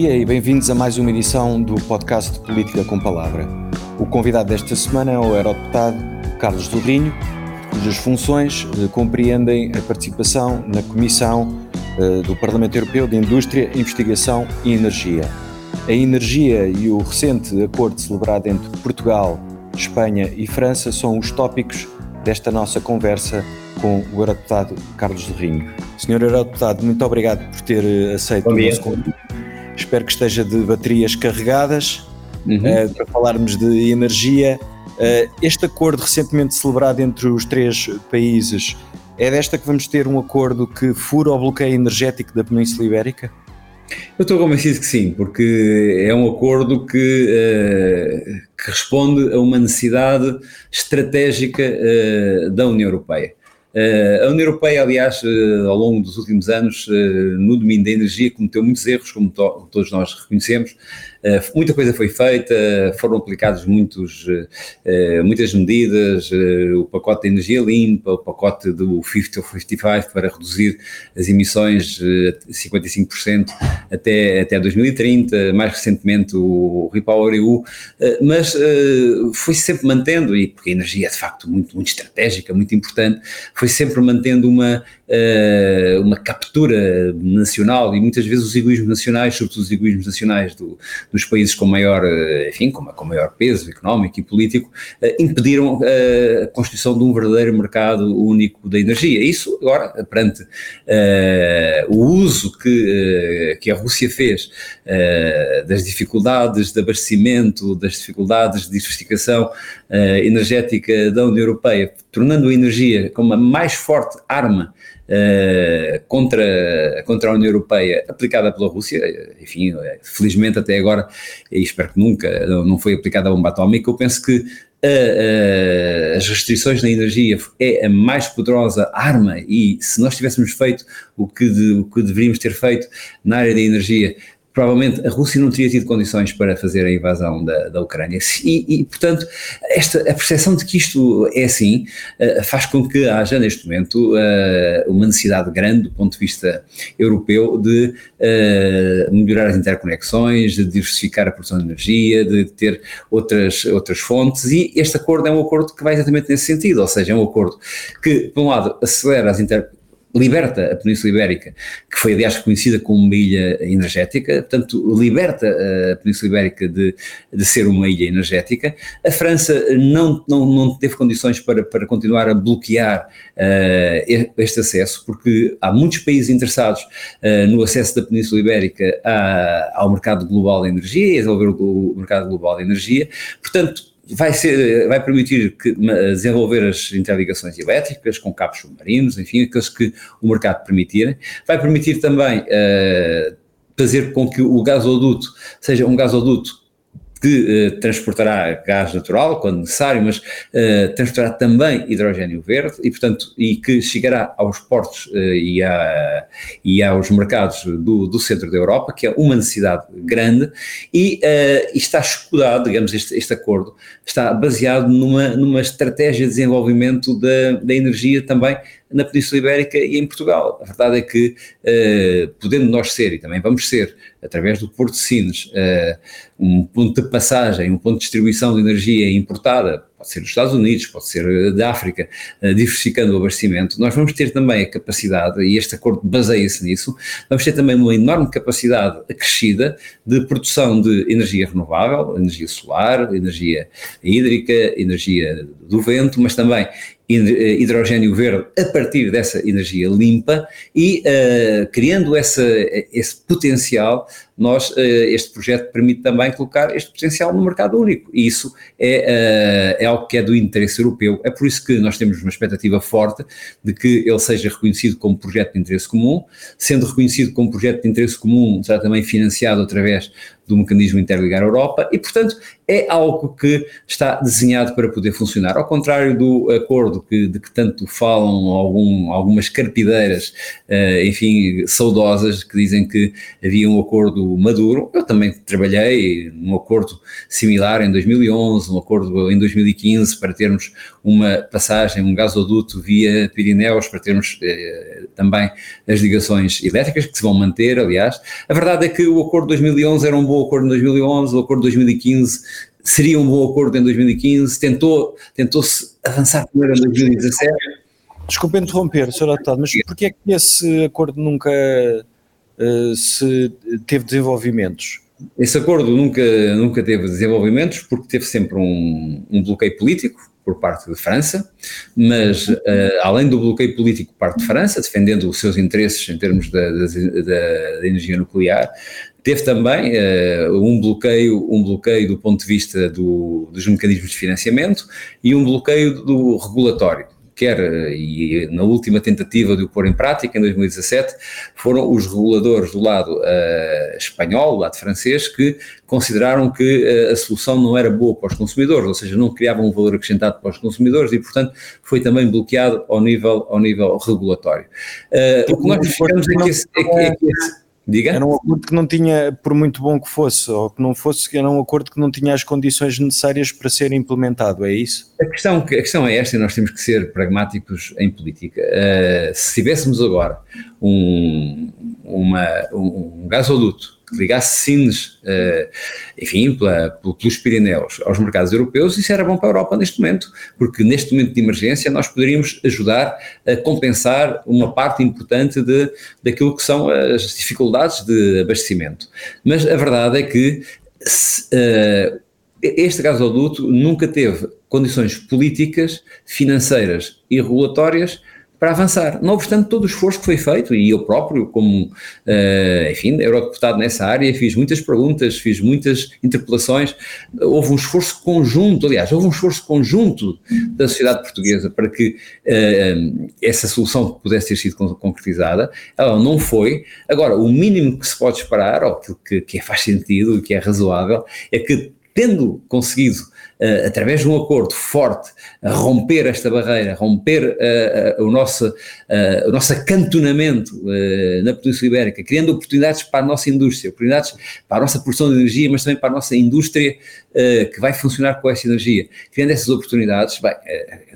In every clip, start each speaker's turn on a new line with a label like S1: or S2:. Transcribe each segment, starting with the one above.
S1: dia e bem-vindos a mais uma edição do podcast de Política com Palavra. O convidado desta semana é o eurodeputado Carlos do Rinho, cujas funções eh, compreendem a participação na Comissão eh, do Parlamento Europeu de Indústria, Investigação e Energia. A energia e o recente acordo celebrado entre Portugal, Espanha e França são os tópicos desta nossa conversa com o eurodeputado Carlos do Rinho. Senhor eurodeputado, muito obrigado por ter eh, aceito o nosso convite espero que esteja de baterias carregadas, uhum. uh, para falarmos de energia. Uh, este acordo recentemente celebrado entre os três países, é desta que vamos ter um acordo que fura o bloqueio energético da Península Ibérica?
S2: Eu estou convencido que sim, porque é um acordo que, uh, que responde a uma necessidade estratégica da União Europeia. Uh, a União Europeia, aliás, uh, ao longo dos últimos anos, uh, no domínio da energia, cometeu muitos erros, como to todos nós reconhecemos, eh, muita coisa foi feita, foram aplicadas muitos, uh, muitas medidas, uh, o pacote de energia limpa, o pacote do 50 ou 55 para reduzir as emissões a 55% até, até 2030, mais recentemente o Repower EU, mas foi sempre mantendo, e porque a energia é de facto muito, muito estratégica, muito importante, foi sempre mantendo uma, uma captura nacional e muitas vezes os egoísmos nacionais, sobretudo os egoísmos nacionais do, dos países com maior, eh, enfim, com, com maior peso económico e político, eh, impediram eh, a constituição de um verdadeiro mercado único da energia. Isso, agora, perante uh, o uso que, uh, que a Rússia fez uh, das dificuldades de abastecimento, das dificuldades de diversificação energética da União Europeia, tornando a energia como a mais forte arma uh, contra, contra a União Europeia aplicada pela Rússia, enfim, felizmente até agora, e espero que nunca, não foi aplicada a bomba atómica, eu penso que a, a, as restrições na energia é a mais poderosa arma e se nós tivéssemos feito o que, de, o que deveríamos ter feito na área da energia provavelmente a Rússia não teria tido condições para fazer a invasão da, da Ucrânia. E, e, portanto, esta, a percepção de que isto é assim uh, faz com que haja, neste momento, uh, uma necessidade grande, do ponto de vista europeu, de uh, melhorar as interconexões, de diversificar a produção de energia, de ter outras, outras fontes, e este acordo é um acordo que vai exatamente nesse sentido, ou seja, é um acordo que, por um lado, acelera as interconexões liberta a Península Ibérica, que foi aliás reconhecida como uma ilha energética, portanto liberta a Península Ibérica de, de ser uma ilha energética. A França não, não, não teve condições para, para continuar a bloquear uh, este acesso, porque há muitos países interessados uh, no acesso da Península Ibérica ao mercado global de energia e a desenvolver o, o mercado global de energia. Portanto, vai, ser, vai permitir que, desenvolver as interligações elétricas com cabos submarinos, enfim, aqueles que o mercado permitir. Vai permitir também uh, fazer com que o gasoduto seja um gasoduto que uh, transportará gás natural quando necessário, mas uh, transportará também hidrogênio verde e, portanto, e que chegará aos portos uh, e, a, e aos mercados do, do, centro da Europa, que é uma necessidade grande, e, e está escudado, digamos, este, este acordo está baseado numa, numa estratégia de desenvolvimento da, da energia também na Península Ibérica e em Portugal. A verdade é que, uh, podendo nós ser, e também vamos ser, através do Porto de Sines, uh, um ponto de passagem, um ponto de distribuição de energia importada, pode ser dos Estados Unidos, pode ser eh, da África, diversificando o abastecimento, nós vamos ter também a capacidade, e este acordo baseia-se nisso, vamos ter também uma enorme capacidade acrescida de produção de energia renovável, energia solar, energia hídrica, energia do vento, mas também eh, hidrogênio verde a partir dessa energia limpa e uh, criando essa, esse potencial, nós, uh, este projeto permite também colocar este potencial no mercado único. E isso é, uh, é algo que é do interesse europeu, é por isso que nós temos uma expectativa forte de que ele seja reconhecido como projeto de interesse comum, sendo reconhecido como projeto de interesse comum, será também financiado através do mecanismo Interligar Europa. E, portanto, é algo que está desenhado para poder funcionar. Ao contrário do acordo que, de que tanto falam algum, algumas carpideiras, uh, enfim, saudosas, que dizem que havia um acordo maduro, eu também trabalhei num acordo similar em 2011, um acordo em 2015 para termos uma passagem, um gasoduto via Pirineus, para termos uh, também as ligações elétricas que se vão manter, aliás. A verdade é que o acordo de 2011 era um bom acordo em 2011, o acordo de 2015 seria um bom acordo em 2015, tentou, tentou-se avançar primeiro em 2017.
S1: Desculpe interromper, Sr. Deputado, mas porquê é que esse acordo nunca uh, se teve desenvolvimentos?
S2: Esse acordo nunca, nunca teve desenvolvimentos porque teve sempre um, um bloqueio político por parte de França, mas uh, além do bloqueio político por parte de França, defendendo os seus interesses em termos da, da, da, da energia nuclear, Teve também uh, um, bloqueio, um bloqueio do ponto de vista do, dos mecanismos de financiamento e um bloqueio do regulatório quer, eh, e na última tentativa de o pôr em prática, em 2017, foram os reguladores do lado uh, espanhol, do lado francês, que consideraram que uh, a solução não era boa para os consumidores, ou seja, não criava um valor acrescentado para os consumidores e, portanto, foi também bloqueado ao nível, ao nível regulatório. O que nós verificamos é que esse, é que, é que esse
S1: Diga? Era um acordo que não tinha, por muito bom que fosse, ou que não fosse, era um acordo que não tinha as condições necessárias para ser implementado, é isso?
S2: A questão, a questão é esta, e nós temos que ser pragmáticos em política. Uh, se tivéssemos agora um, uma, um, um gasoduto que ligasse Sines, uh, enfim, pela, pelos Pirineus aos mercados europeus, isso era bom para a Europa neste momento, porque neste momento de emergência nós poderíamos ajudar a compensar uma parte importante de, daquilo que são as dificuldades de abastecimento. Mas a verdade é que uh, este gasoduto nunca teve condições políticas, financeiras e regulatórias para avançar. Não obstante todo o esforço que foi feito, e eu próprio, como, uh, enfim, eurodeputado nessa área, fiz muitas perguntas, fiz muitas interpelações, houve um esforço conjunto, aliás, houve um esforço conjunto da sociedade portuguesa para que uh, essa solução pudesse ter sido concretizada, ela não foi. Agora, o mínimo que se pode esperar, ou que, que faz sentido, que é razoável, é que tendo conseguido uh, através de um acordo forte, romper esta barreira, romper uh, o, nosso, o nosso acantonamento na Península Ibérica, criando oportunidades para a nossa indústria, oportunidades para a nossa produção de energia, mas também para a nossa indústria que vai funcionar com essa energia. Criando essas oportunidades, bem,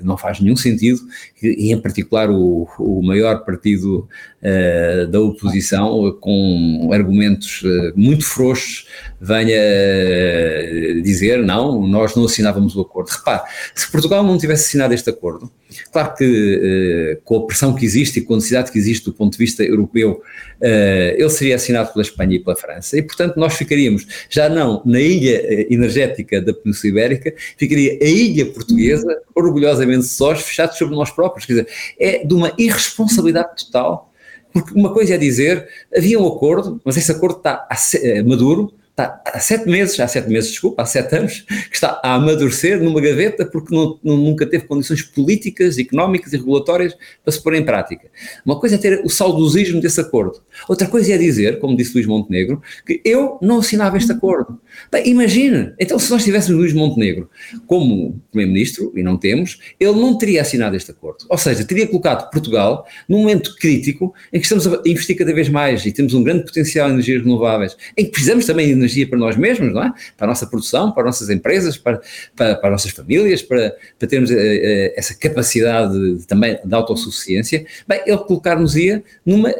S2: não faz nenhum sentido, e em particular o, o maior partido da oposição, com argumentos muito frouxos, venha dizer não, nós não assinávamos o acordo. Repare, se Portugal não tivesse assinado este acordo, claro que eh, com a pressão que existe e com a necessidade que existe do ponto de vista europeu, eh, ele seria assinado pela Espanha e pela França, e portanto nós ficaríamos já não na ilha eh, energética da Península Ibérica, ficaria a ilha portuguesa, orgulhosamente sós, fechados sobre nós próprios, quer dizer, é de uma irresponsabilidade total, porque uma coisa é dizer, havia um acordo, mas esse acordo está maduro, está há sete meses, há sete meses, desculpa, há sete anos, que está a amadurecer numa gaveta porque não, nunca teve condições políticas, económicas e regulatórias para se pôr em prática. Uma coisa é ter o saudosismo desse acordo. Outra coisa é dizer, como disse Luís Montenegro, que eu não assinava este acordo. Bem, imagina, então se nós tivéssemos Luís Montenegro como Primeiro-Ministro, e não temos, ele não teria assinado este acordo. Ou seja, teria colocado Portugal num momento crítico em que estamos a investir cada vez mais e temos um grande potencial em energias renováveis, em que precisamos também de energia para nós mesmos, não é? Para a nossa produção, para as nossas empresas, para, para, para as nossas famílias, para, para termos uh, essa capacidade de, também de autossuficiência. Bem, ele colocar-nos-ia numa uh,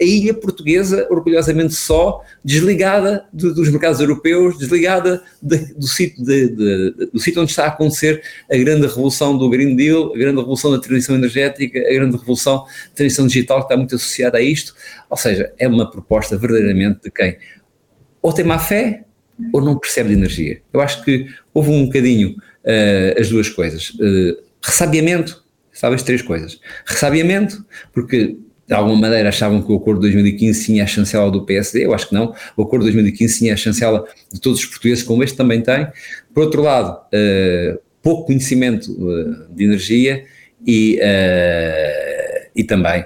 S2: ilha portuguesa orgulhosamente só, desligada de, dos mercados europeus, desligada de, do, sítio do sítio onde está a acontecer a grande revolução do Green Deal, a grande revolução da transição energética, a grande revolução da transição digital que está muito associada a isto. Ou seja, é uma proposta verdadeiramente de quem ou tem má fé ou não percebe de energia. Eu acho que houve um bocadinho uh, as duas coisas. Uh, ressabiamento, sabe as três coisas. Ressabiamento, porque de alguma maneira achavam que o acordo de 2015 tinha a chancela do PSD, eu acho que não. O acordo de 2015 tinha a chancela de todos os portugueses, como este também tem. Por outro lado, uh, pouco conhecimento de energia e, e também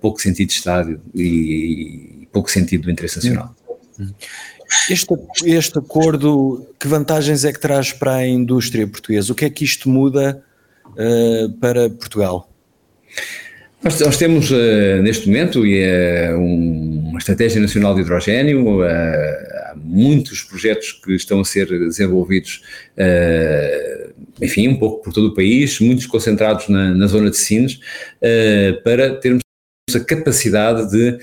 S2: pouco sentido de Estado e, e pouco sentido do interesse nacional. Hum.
S1: Este, este acordo, que vantagens é que traz para a indústria portuguesa? O que é que isto muda uh, para Portugal?
S2: Nós, nós temos uh, neste momento e é um, uma estratégia nacional de hidrogênio, uh, há muitos projetos que estão a ser desenvolvidos, enfim, um pouco por todo o país, muitos concentrados na, na zona de Sines, para termos a capacidade de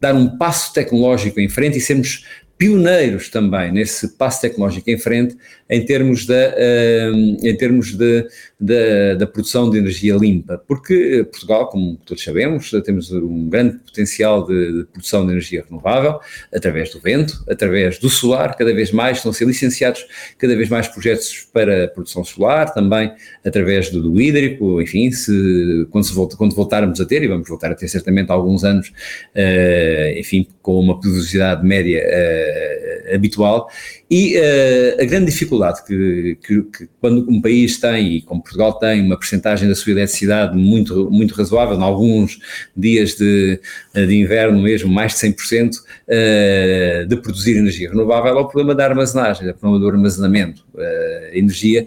S2: dar um passo tecnológico em frente e sermos pioneiros também nesse passo tecnológico em frente em termos uh, em termos de, de, da produção de energia limpa, porque Portugal, como todos sabemos, temos um grande potencial de, de, produção de energia renovável através do vento, através do solar, cada vez mais estão a ser licenciados cada vez mais projetos para produção solar, também através do, do hídrico, enfim, se, quando, se volta, quando voltarmos a ter, e vamos voltar a ter certamente alguns anos, uh, enfim, com uma periodicidade média uh, habitual, e uh, a grande dificuldade que, que, que, quando um país tem, e como Portugal tem, uma percentagem da sua eletricidade muito, muito razoável, em alguns dias de, de inverno mesmo, mais de 100%, uh, de produzir energia renovável, é o problema da armazenagem, é o problema do armazenamento. Uh, energia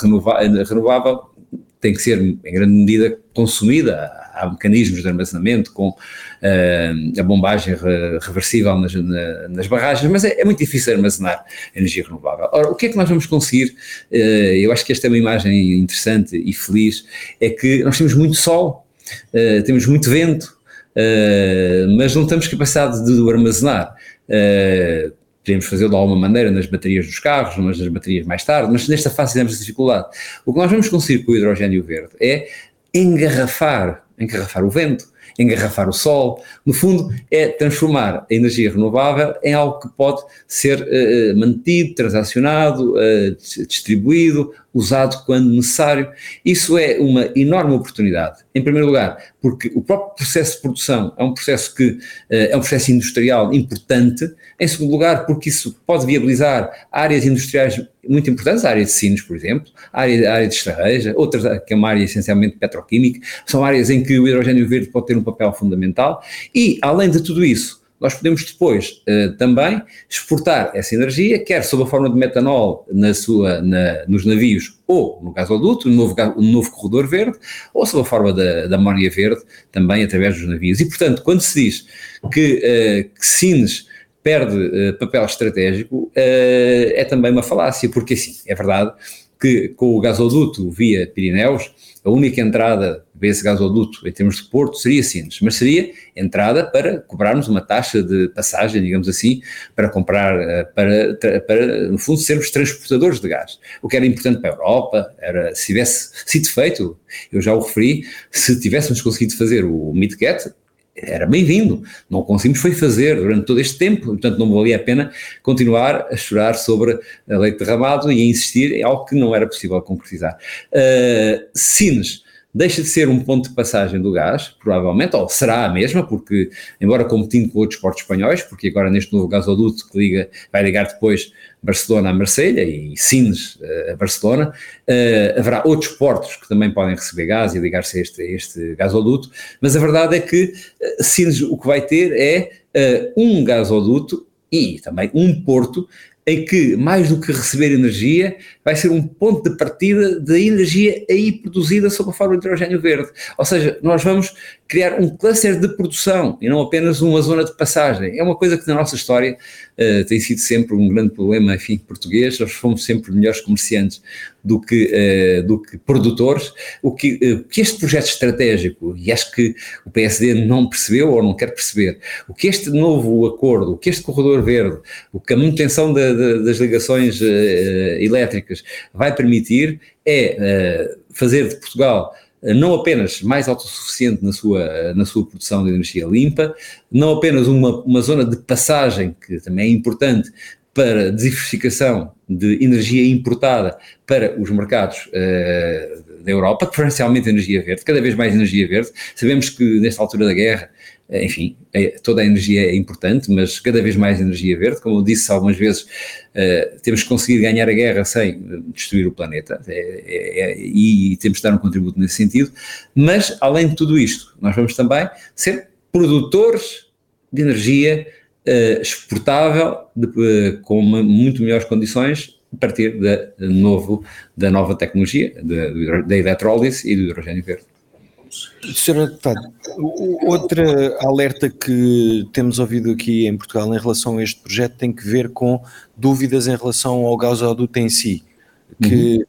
S2: renovável tem que ser, em grande medida, consumida há mecanismos de armazenamento com uh, a bombagem re, reversível nas, na, nas, barragens, mas é, é, muito difícil armazenar energia renovável. Ora, o que é que nós vamos conseguir? Uh, eu acho que esta é uma imagem interessante e feliz, é que nós temos muito sol, uh, temos muito vento, mas não temos capacidade de o armazenar. Uh, podemos fazê-lo de alguma maneira nas baterias dos carros, mas nas baterias mais tarde, mas nesta fase temos dificuldade. O que nós vamos conseguir com o hidrogênio verde é engarrafar engarrafar o vento, engarrafar o sol. No fundo, é transformar a energia renovável em algo que pode ser uh, mantido, transacionado, uh, distribuído, usado quando necessário. Isso é uma enorme oportunidade. Em primeiro lugar, porque o próprio processo de produção é um processo que uh, é um processo industrial importante. Em segundo lugar, porque isso pode viabilizar áreas industriais muito importantes, a área de Sinos, por exemplo, a área, a área de Estarreja, outras, que é uma área essencialmente petroquímica, são áreas em que o hidrogênio verde pode ter um papel fundamental e, além de tudo isso, nós podemos depois uh, também exportar essa energia, quer sob a forma de metanol na sua, na, nos navios ou no gasoduto, no novo, no novo corredor verde, ou sob a forma da, da amónia verde, também através dos navios. E, portanto, quando se diz que, uh, que Sines perde uh, papel estratégico, é também uma falácia, porque assim, é verdade que com o gasoduto via Pirineus, a única entrada desse gasoduto em termos de porto seria Sines, mas seria entrada para cobrarmos uma taxa de passagem, digamos assim, para comprar, eh, para, para no fundo sermos transportadores de gás. O que era importante para a Europa era, se tivesse sido feito, eu já o referi, se tivéssemos conseguido fazer o Midget, era bem-vindo. Não conseguimos foi fazer durante todo este tempo, portanto não valia a pena continuar a chorar sobre a leite derramado e a insistir em algo que não era possível concretizar. Uh, Sines deixa de ser um ponto de passagem do gás, provavelmente, ou será a mesma, porque, embora competindo com outros portos espanhóis, porque agora neste novo gasoduto que liga, vai ligar depois Barcelona a Marselha e Sines uh, a Barcelona, uh, haverá outros portos que também podem receber gás e ligar-se a este, a este gasoduto, mas a verdade é que uh, Sines o que vai ter é um gasoduto e também um porto em que, mais do que receber energia, vai ser um ponto de partida da energia aí produzida sob a forma de hidrogênio verde. Ou seja, nós vamos criar um cluster de produção e não apenas uma zona de passagem. É uma coisa que na nossa história uh, tem sido sempre um grande problema, enfim, português. Nós fomos sempre melhores comerciantes do que, uh, do que produtores. O que, uh, que este projeto estratégico, e acho que o PSD não percebeu ou não quer perceber, o que este novo acordo, o que este corredor verde, o que a manutenção da, da, das ligações elétricas vai permitir é fazer de Portugal não apenas mais autossuficiente na sua, na sua produção de energia limpa, não apenas uma, uma zona de passagem, que também é importante para diversificação de energia importada para os mercados uh, da Europa, preferencialmente energia verde, cada vez mais energia verde. Sabemos que nesta altura da guerra eh, enfim, é, toda a energia é importante, mas cada vez mais energia verde. Como eu disse algumas vezes, uh, temos que conseguir ganhar a guerra sem destruir o planeta é, é, é, e temos de dar um contributo nesse sentido. Mas, além de tudo isto, nós vamos também ser produtores de energia exportável com muito melhores condições a partir da, novo, da nova tecnologia da eletrólise e do hidrogênio verde.
S1: Senhor Deputado, outra alerta que temos ouvido aqui em Portugal em relação a este projeto tem que ver com dúvidas em relação ao gasoduto em si, que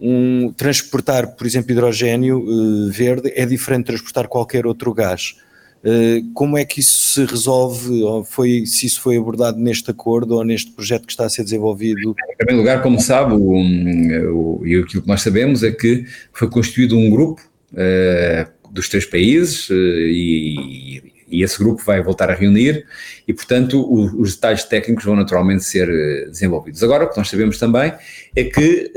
S1: uhum. um, transportar, por exemplo, hidrogênio uh, verde é diferente de transportar qualquer outro gás. Uh, como é que isso se resolve, ou foi, se isso foi abordado neste acordo ou neste projeto que está a ser desenvolvido?
S2: Em primeiro lugar, como sabe, o, o, e aquilo que nós sabemos é que foi constituído um grupo dos três países uh, e, e, esse grupo vai voltar a reunir e, portanto, o, os detalhes técnicos vão naturalmente ser uh, desenvolvidos. Agora, o que nós sabemos também é que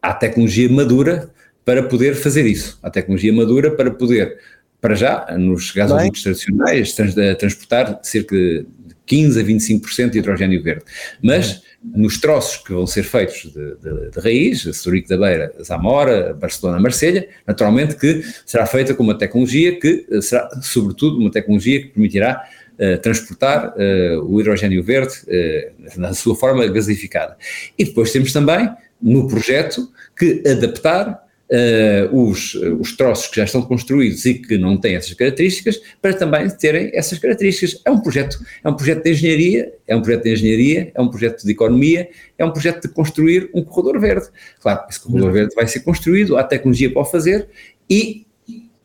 S2: há tecnologia madura para poder fazer isso. Há tecnologia madura para poder, para já, nos gasodutos tradicionais, trans, transportar cerca de 15 a 25% de hidrogênio verde. Mas nos troços que vão ser feitos de, de, de raiz, Storico da Beira, Zamora, Barcelona, Marselha, naturalmente que será feita com uma tecnologia que será, sobretudo, uma tecnologia que permitirá uh, transportar uh, o hidrogênio verde uh, na sua forma gasificada. E depois temos também, no projeto, que adaptar uh, os, os troços que já estão construídos e que não têm essas características, para também terem essas características. É um projeto, é um projeto de engenharia, é um projeto de engenharia, é um projeto de economia, é um projeto de construir um corredor verde. Claro, esse corredor verde vai ser construído, há tecnologia para o fazer e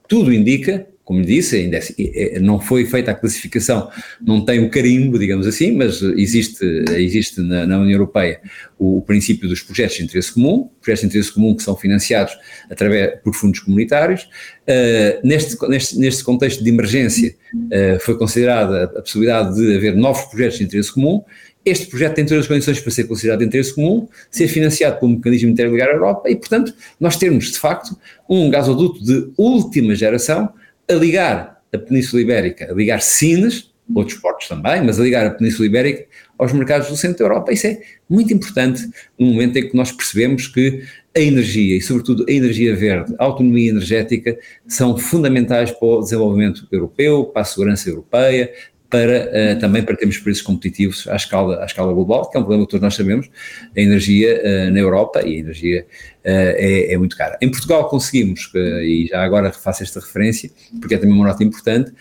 S2: tudo indica como disse, ainda é, é, não foi feita a classificação, não tem o carimbo, digamos assim, mas existe, existe na, na União Europeia o, o, princípio dos projetos de interesse comum, projetos de interesse comum que são financiados através por fundos comunitários. Uh, neste, neste, neste contexto de emergência, uh, foi considerada a possibilidade de haver novos projetos de interesse comum. Este projeto tem todas as condições para ser considerado de interesse comum, ser financiado pelo mecanismo interligar à Europa e, portanto, nós termos, de facto, um gasoduto de última geração a ligar a Península Ibérica, a ligar Sines, outros portos também, mas a ligar a Península Ibérica aos mercados do centro da Europa. Isso é muito importante no momento em que nós percebemos que a energia e, sobretudo, a energia verde, a autonomia energética são fundamentais para o desenvolvimento europeu, para a segurança europeia, para, uh, também para termos preços competitivos à escala, à escala global, que é um problema que todos nós sabemos, a energia uh, na Europa e a energia uh, é, é, muito cara. Em Portugal conseguimos, e já agora faço esta referência, porque é também uma nota importante,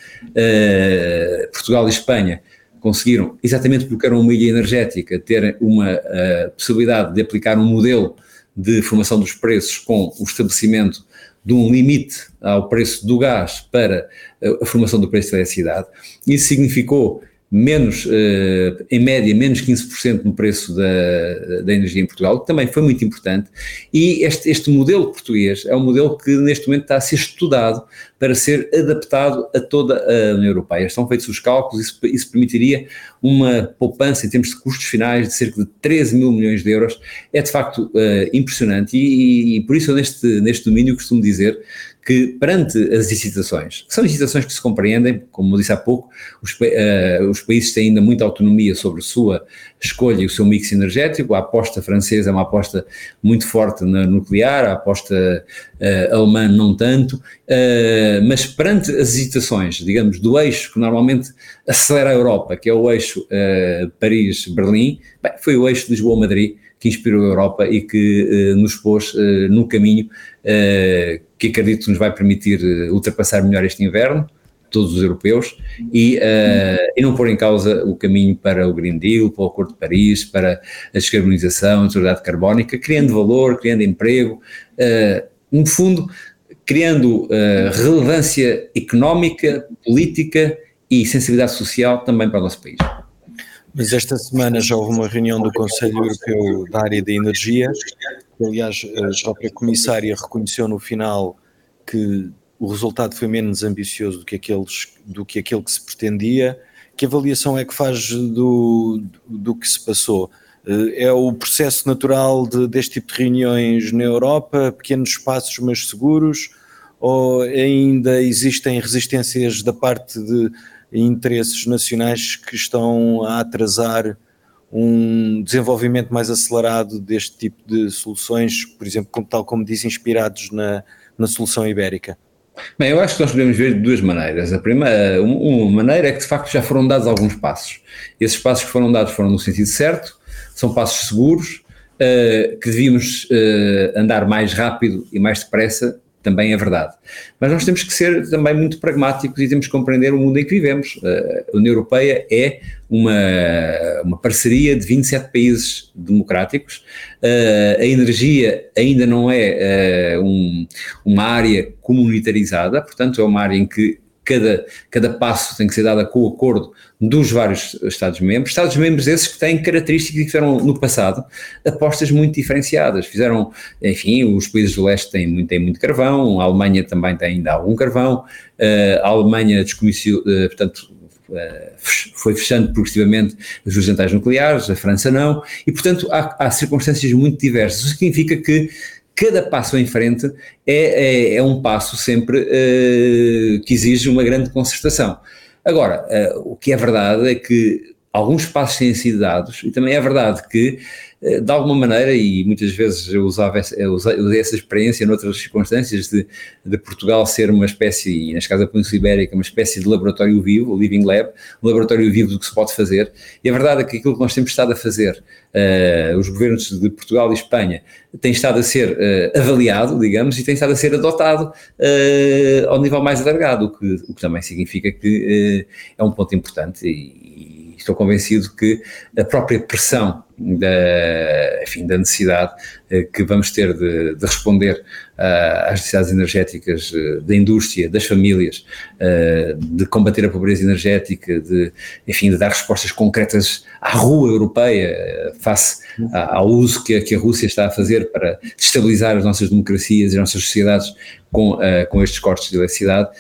S2: Portugal e Espanha conseguiram, exatamente porque era uma ilha energética, ter uma possibilidade de aplicar um modelo de formação dos preços com o estabelecimento de um limite ao preço do gás para a formação do preço da eletricidade. Isso significou menos, uh, em média, menos 15% no preço da, da energia em Portugal, que também foi muito importante, e este, este modelo português é um modelo que neste momento está a ser estudado para ser adaptado a toda a União Europeia. Estão feitos os cálculos, isso, isso permitiria uma poupança em termos de custos finais de cerca de 13 mil milhões de euros. É de facto uh, impressionante e, e, e, por isso neste, neste domínio costumo dizer que perante as licitações, que são licitações que se compreendem, como eu disse há pouco, os, uh, os países têm ainda muita autonomia sobre a sua escolha e o seu mix energético, a aposta francesa é uma aposta muito forte na nuclear, a aposta uh, alemã não tanto, uh, mas perante as hesitações, digamos, do eixo que normalmente acelera a Europa, que é o eixo Paris-Berlim, foi o eixo Lisboa-Madrid, que inspirou a Europa e que nos pôs no caminho que acredito que nos vai permitir eh, ultrapassar melhor este inverno, todos os europeus, e, uh, e não pôr em causa o caminho para o Green Deal, para o Acordo de Paris, para a descarbonização, a neutralidade carbónica, criando valor, criando emprego, uh, no fundo, criando uh, relevância económica, política e sensibilidade social também para o nosso país.
S1: Mas esta semana já houve uma reunião do Conselho Europeu da área da energia aliás a própria comissária reconheceu no final que o resultado foi menos ambicioso do que, aqueles, do que aquele que se pretendia. Que avaliação é que faz do, do que se passou? Eh, é o processo natural de, deste tipo de reuniões na Europa, pequenos espaços mas seguros, ou ainda existem resistências da parte de interesses nacionais que estão a atrasar um desenvolvimento mais acelerado deste tipo de soluções, por exemplo, como, tal como diz, inspirados na, na solução ibérica?
S2: Bem, eu acho que nós podemos ver de duas maneiras. A primeira, uma maneira é que de facto já foram dados alguns passos. Esses passos que foram dados foram no sentido certo, são passos seguros, uh, que devíamos uh, andar mais rápido e mais depressa também é verdade. Mas nós temos que ser também muito pragmáticos e temos que compreender o mundo em que vivemos. A União Europeia é uma, uma parceria de 27 países democráticos. A energia ainda não é um, uma área comunitarizada, portanto, é uma área em que cada, cada passo tem que ser dado com o acordo dos vários Estados-membros, Estados-membros esses que têm características que fizeram no passado apostas muito diferenciadas, fizeram, enfim, os países do leste têm muito, têm muito carvão, a Alemanha também tem ainda algum carvão, eh, a Alemanha desconheceu, eh, portanto, eh, foi fechando progressivamente as centrais nucleares, a França não, e portanto há, há circunstâncias muito diversas, isso significa que cada passo em frente é, é, é um passo sempre uh, que exige uma grande concertação. Agora, uh, o que é verdade é que alguns passos têm sido dados e também é verdade que de alguma maneira, e muitas vezes eu usava essa, eu usei essa experiência noutras circunstâncias de, de, Portugal ser uma espécie, e neste caso a Península Ibérica, uma espécie de laboratório vivo, o Living Lab, um laboratório vivo do que se pode fazer, e a verdade é que aquilo que nós temos estado a fazer, uh, os governos de Portugal e Espanha, tem estado a ser uh, avaliado, digamos, e tem estado a ser adotado uh, ao nível mais alargado, o que, o que também significa que é um ponto importante e, e estou convencido que a própria pressão da, enfim, da necessidade eh, que vamos ter de, de responder uh, às necessidades energéticas uh, da indústria, das famílias, de combater a pobreza energética, de, enfim, de dar respostas concretas à rua europeia face ao uso que a, que a Rússia está a fazer para destabilizar as nossas democracias e as nossas sociedades com, com estes cortes de eletricidade,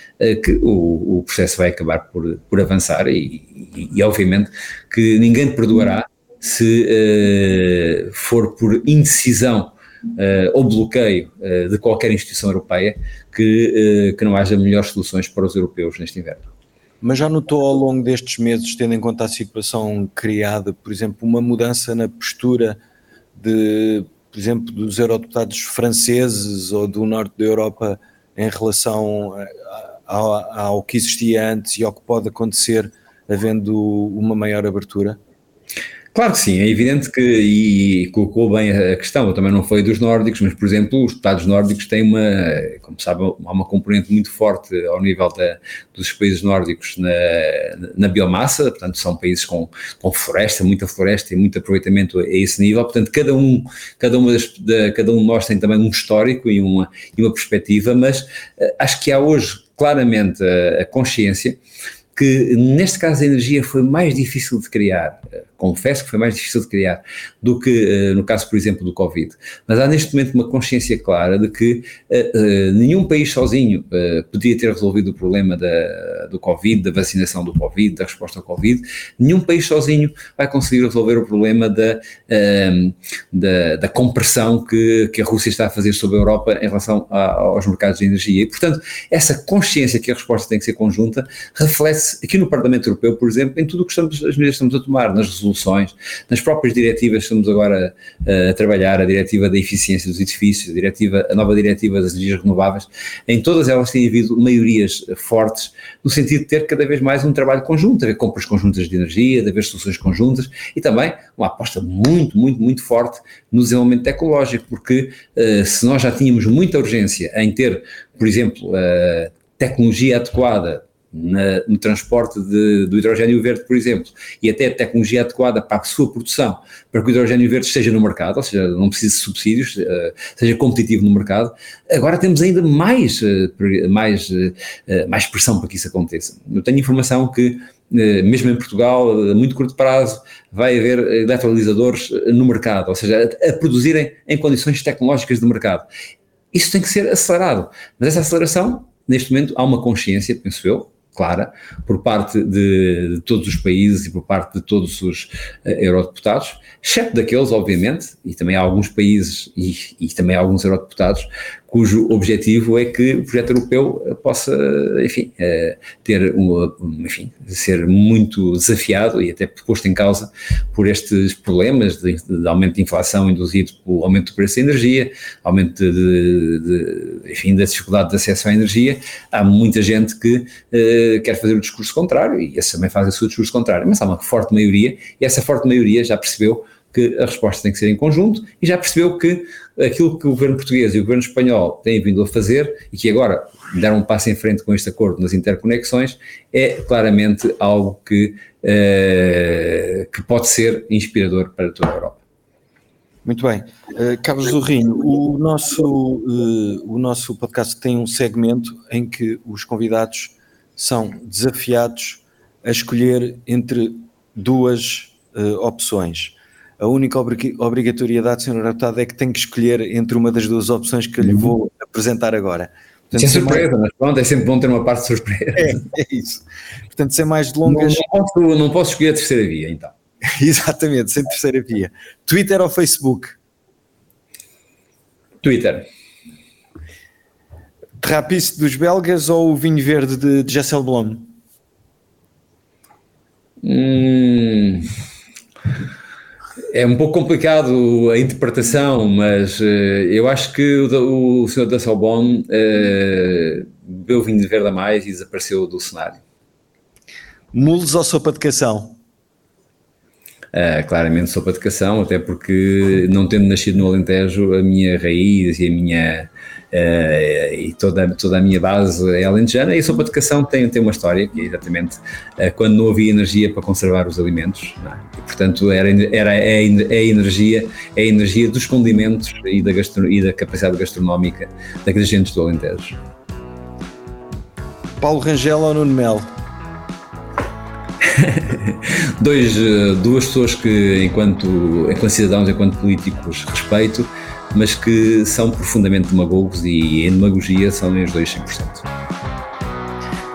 S2: que o, o, processo vai acabar por, por avançar e, e, e obviamente que ninguém perdoará se uh, for por indecisão uh, ou bloqueio uh, de qualquer instituição europeia que, que não haja melhores soluções para os europeus neste inverno.
S1: Mas já notou ao longo destes meses, tendo em conta a situação criada, por exemplo, uma mudança na postura de, por exemplo, dos eurodeputados franceses ou do norte da Europa em relação ao, ao que existia antes e ao que pode acontecer havendo uma maior abertura?
S2: Claro que sim, é evidente que, e colocou bem a questão, também não foi dos nórdicos, mas, por exemplo, os Estados nórdicos têm uma, como sabe, há uma componente muito forte ao nível da, dos países nórdicos na, na biomassa, portanto, são países com, com floresta, muita floresta e muito aproveitamento a esse nível, portanto, cada um, cada, uma das, de, cada um de nós tem também um histórico e uma, e uma perspectiva, mas uh, acho que há hoje claramente a, a consciência que neste caso a energia foi mais difícil de criar, confesso que foi mais difícil de criar do que uh, no caso, por exemplo, do Covid. Mas há neste momento uma consciência clara de que uh, nenhum país sozinho podia ter resolvido o problema da, do Covid, da vacinação do Covid, da resposta ao Covid. Nenhum país sozinho vai conseguir resolver o problema da, ehm, da, da, compressão que, que a Rússia está a fazer sobre a Europa em relação a, aos mercados de energia. E, portanto, essa consciência que a resposta tem que ser conjunta reflete-se aqui no Parlamento Europeu, por exemplo, em tudo o que estamos, as medidas que estamos a tomar, nas resoluções soluções. Nas próprias diretivas estamos agora a, a trabalhar, a diretiva da eficiência dos edifícios, a, diretiva, a nova diretiva das energias renováveis, em todas elas tem havido maiorias fortes, no sentido de ter cada vez mais um trabalho conjunto, haver compras conjuntas de energia, de haver soluções conjuntas e também uma aposta muito, muito, muito forte no desenvolvimento tecnológico, porque uh, se nós já tínhamos muita urgência em ter, por exemplo, uh, tecnologia adequada na, no transporte de, do hidrogênio verde, por exemplo, e até tecnologia adequada para a sua produção, para que o hidrogênio verde esteja no mercado, ou seja, não precise de subsídios, uh, seja competitivo no mercado, agora temos ainda mais, uh, mais, uh, mais pressão para que isso aconteça. Eu tenho informação que, mesmo em Portugal, a muito curto prazo, vai haver eletrolisadores no mercado, ou seja, a, a produzirem em condições tecnológicas de mercado. Isso tem que ser acelerado, mas essa aceleração neste momento há uma consciência, penso eu, clara por parte de, de, todos os países e por parte de todos os uh, eurodeputados, exceto daqueles, obviamente, e também há alguns países e, e também há alguns eurodeputados cujo objetivo é que o projeto europeu possa, enfim, uh, ter um, enfim, ser muito desafiado e até posto em causa por estes problemas de, de aumento de inflação induzido pelo aumento do preço da energia, aumento de, de, enfim, da dificuldade de acesso à energia. Há muita gente que uh, quer fazer o discurso contrário e esse também faz o seu discurso contrário, mas há uma forte maioria e essa forte maioria já percebeu que a resposta tem que ser em conjunto e já percebeu que aquilo que o governo português e o governo espanhol têm vindo a fazer e que agora deram um passo em frente com este acordo nas interconexões é claramente algo que, uh, que pode ser inspirador para toda a Europa.
S1: Muito bem. Uh, Carlos do Rinho, o nosso, uh, o nosso podcast tem um segmento em que os convidados são desafiados a escolher entre duas opções a única obrigatoriedade, Sr. Deputado, é que tem que escolher entre uma das duas opções que eu lhe uhum. vou apresentar agora.
S2: Portanto, sem surpresa, mais... mas pronto, é sempre bom ter uma parte de surpresa.
S1: É, é isso. Portanto, sem mais delongas.
S2: Não, não, posso, não posso escolher a terceira via, então.
S1: Exatamente, sem terceira via. Twitter ou Facebook?
S2: Twitter.
S1: Terrapice dos belgas ou o vinho verde de, de Jessel Blom?
S2: Hum. É um pouco complicado a interpretação, mas uh, eu acho que o, o Sr. da Salbon uh, bebeu vinho de verde a mais e desapareceu do cenário.
S1: Mulos ou sopa de cação?
S2: Uh, claramente sopa de cação, até porque não tendo nascido no Alentejo, a minha raiz e a minha uh, e toda, toda a minha base é alentejana, e a sopa de cação tem, tem uma história, que é exatamente uh, quando não havia energia para conservar os alimentos, é? e, portanto era, era, é, é, a energia, é a energia dos condimentos e da, gastro, e da capacidade gastronómica daqueles gente do Alentejo.
S1: Paulo Rangel ou Nuno Melo?
S2: Dois, eh, duas pessoas que, enquanto, enquanto cidadãos, enquanto políticos, respeito mas que são profundamente demagogos e em demagogia são os dois 100%.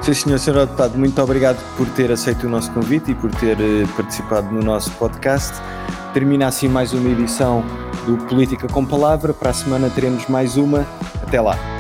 S1: Sim, senhor, senhor deputado, muito obrigado por ter aceito o nosso convite e por ter eh, participado no nosso podcast. Termina assim mais uma edição do Política com Palavra. Para a semana teremos mais uma. Até lá.